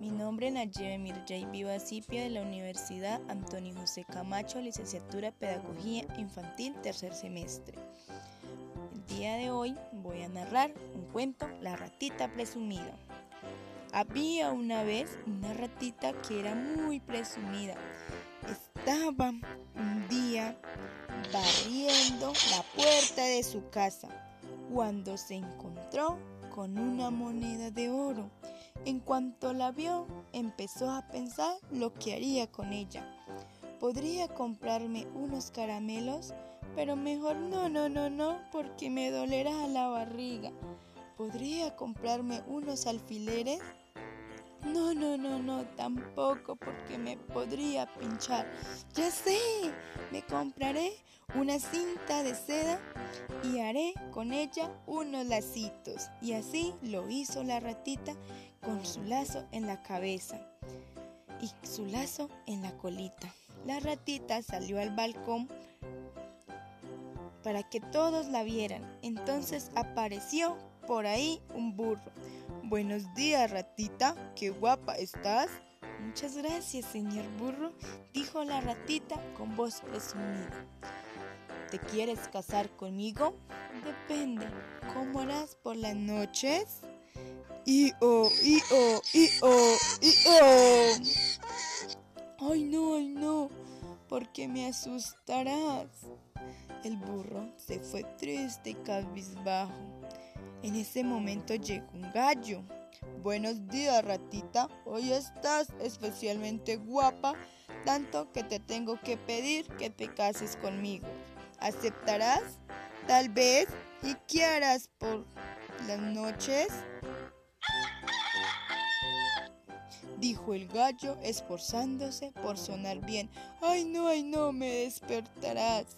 Mi nombre es Nayebe Mirjay Viva Cipia de la Universidad Antonio José Camacho, licenciatura Pedagogía Infantil, tercer semestre. El día de hoy voy a narrar un cuento, La ratita presumida. Había una vez una ratita que era muy presumida. Estaba un día barriendo la puerta de su casa cuando se encontró con una moneda de oro. En cuanto la vio, empezó a pensar lo que haría con ella. Podría comprarme unos caramelos, pero mejor no, no, no, no, porque me dolerá la barriga. ¿Podría comprarme unos alfileres? No, no, no, no, tampoco, porque me podría pinchar. Ya sé, me compraré una cinta de seda y haré con ella unos lacitos. Y así lo hizo la ratita con su lazo en la cabeza y su lazo en la colita. La ratita salió al balcón para que todos la vieran. Entonces apareció por ahí un burro. Buenos días, ratita, qué guapa estás. Muchas gracias, señor burro, dijo la ratita con voz presumida. ¿Te quieres casar conmigo? Depende. ¿Cómo harás por las noches? Y oh, y oh, y oh, y oh. Ay, no, ay, no, porque me asustarás. El burro se fue triste y cabizbajo. En ese momento llegó un gallo. Buenos días, ratita. Hoy estás especialmente guapa, tanto que te tengo que pedir que te cases conmigo. ¿Aceptarás? Tal vez. ¿Y qué harás por las noches? Dijo el gallo, esforzándose por sonar bien. Ay, no, ay, no, me despertarás.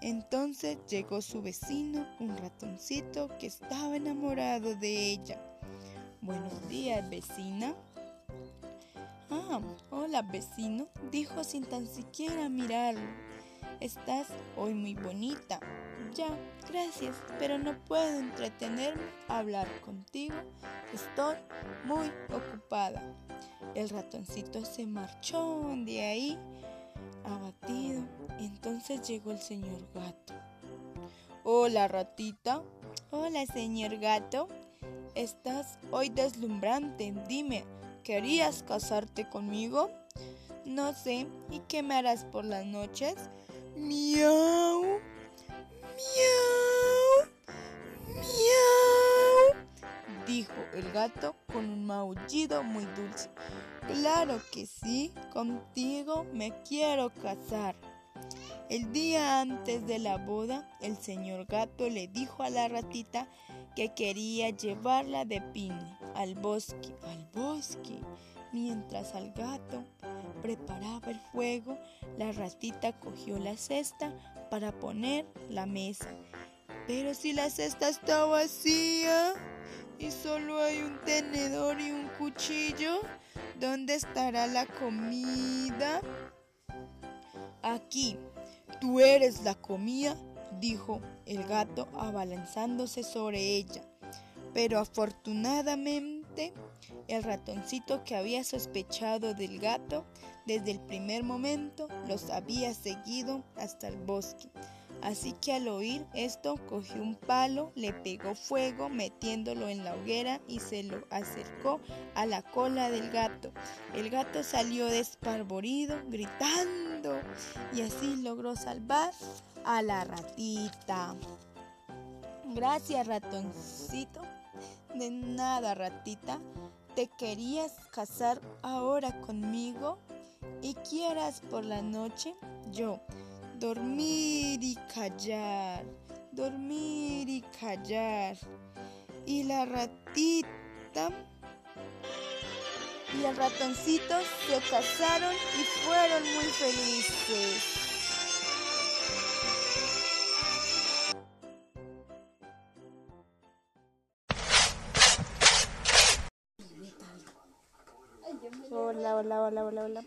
Entonces llegó su vecino, un ratoncito que estaba enamorado de ella. Buenos días, vecina. Ah, hola, vecino, dijo sin tan siquiera mirarlo. Estás hoy muy bonita. Ya, gracias, pero no puedo entretenerme a hablar contigo. Estoy muy ocupada. El ratoncito se marchó de ahí abatido. Entonces llegó el señor gato. Hola, ratita. Hola, señor gato. Estás hoy deslumbrante. Dime, ¿querías casarte conmigo? No sé. ¿Y qué me harás por las noches? Miau. Muy dulce. Claro que sí, contigo me quiero casar. El día antes de la boda, el señor gato le dijo a la ratita que quería llevarla de pine al bosque, al bosque. Mientras al gato preparaba el fuego, la ratita cogió la cesta para poner la mesa. Pero si la cesta está vacía y solo hay un tenedor y un cuchillo, ¿dónde estará la comida? Aquí, tú eres la comida, dijo el gato abalanzándose sobre ella. Pero afortunadamente el ratoncito que había sospechado del gato desde el primer momento los había seguido hasta el bosque. Así que al oír esto cogió un palo, le pegó fuego metiéndolo en la hoguera y se lo acercó a la cola del gato. El gato salió desparborido, gritando, y así logró salvar a la ratita. Gracias, ratoncito. De nada, ratita. ¿Te querías casar ahora conmigo? ¿Y quieras por la noche? Yo, dormir y callar, dormir y callar. Y la ratita y el ratoncito se casaron y fueron muy felices. Hola, hola, hola, hola, hola.